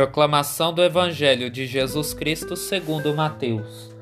Proclamação do Evangelho de Jesus Cristo segundo Mateus.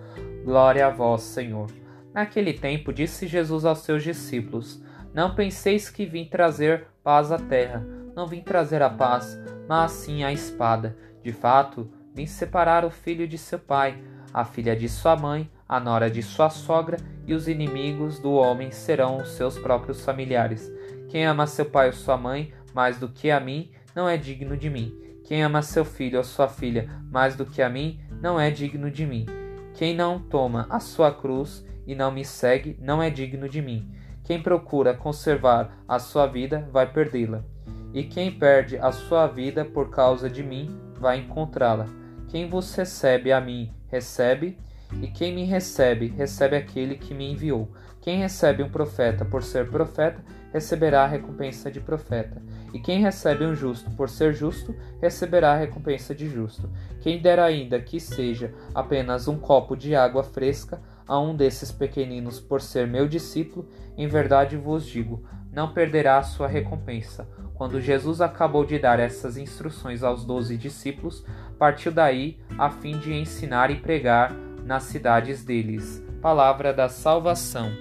Glória a vós, Senhor. Naquele tempo disse Jesus aos seus discípulos: Não penseis que vim trazer paz à terra. Não vim trazer a paz, mas sim a espada. De fato, vim separar o filho de seu pai, a filha de sua mãe, a nora de sua sogra, e os inimigos do homem serão os seus próprios familiares. Quem ama seu pai ou sua mãe mais do que a mim, não é digno de mim. Quem ama seu filho ou sua filha mais do que a mim, não é digno de mim. Quem não toma a sua cruz e não me segue, não é digno de mim. Quem procura conservar a sua vida, vai perdê-la. E quem perde a sua vida por causa de mim, vai encontrá-la. Quem vos recebe a mim, recebe, e quem me recebe, recebe aquele que me enviou. Quem recebe um profeta por ser profeta, receberá a recompensa de profeta. E quem recebe um justo por ser justo, receberá a recompensa de justo. Quem der ainda que seja apenas um copo de água fresca a um desses pequeninos por ser meu discípulo, em verdade vos digo, não perderá a sua recompensa. Quando Jesus acabou de dar essas instruções aos doze discípulos, partiu daí a fim de ensinar e pregar nas cidades deles. Palavra da salvação.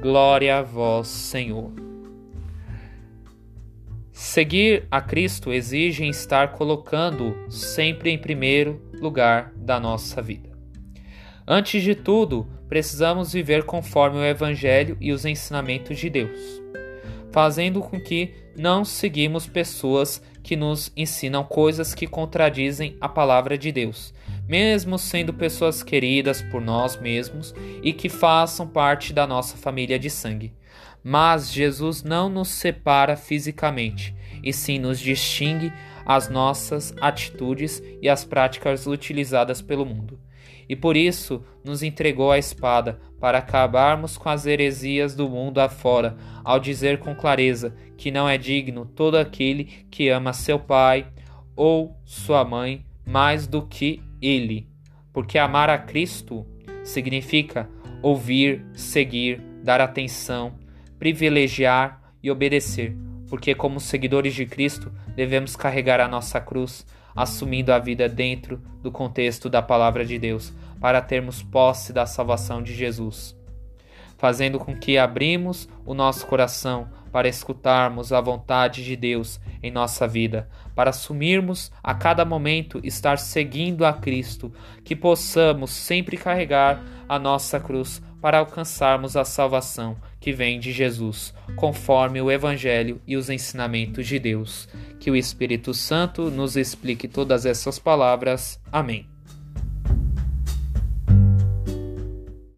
Glória a vós, Senhor. Seguir a Cristo exige estar colocando sempre em primeiro lugar da nossa vida. Antes de tudo, precisamos viver conforme o Evangelho e os ensinamentos de Deus, fazendo com que não seguimos pessoas que nos ensinam coisas que contradizem a palavra de Deus, mesmo sendo pessoas queridas por nós mesmos e que façam parte da nossa família de sangue. Mas Jesus não nos separa fisicamente, e sim nos distingue as nossas atitudes e as práticas utilizadas pelo mundo. E por isso nos entregou a espada, para acabarmos com as heresias do mundo afora, ao dizer com clareza que não é digno todo aquele que ama seu pai ou sua mãe mais do que ele. Porque amar a Cristo significa ouvir, seguir, dar atenção, privilegiar e obedecer, porque, como seguidores de Cristo, devemos carregar a nossa cruz, assumindo a vida dentro do contexto da palavra de Deus, para termos posse da salvação de Jesus, fazendo com que abrimos o nosso coração para escutarmos a vontade de Deus em nossa vida, para assumirmos a cada momento estar seguindo a Cristo, que possamos sempre carregar a nossa cruz para alcançarmos a salvação que vem de Jesus, conforme o Evangelho e os ensinamentos de Deus. Que o Espírito Santo nos explique todas essas palavras. Amém.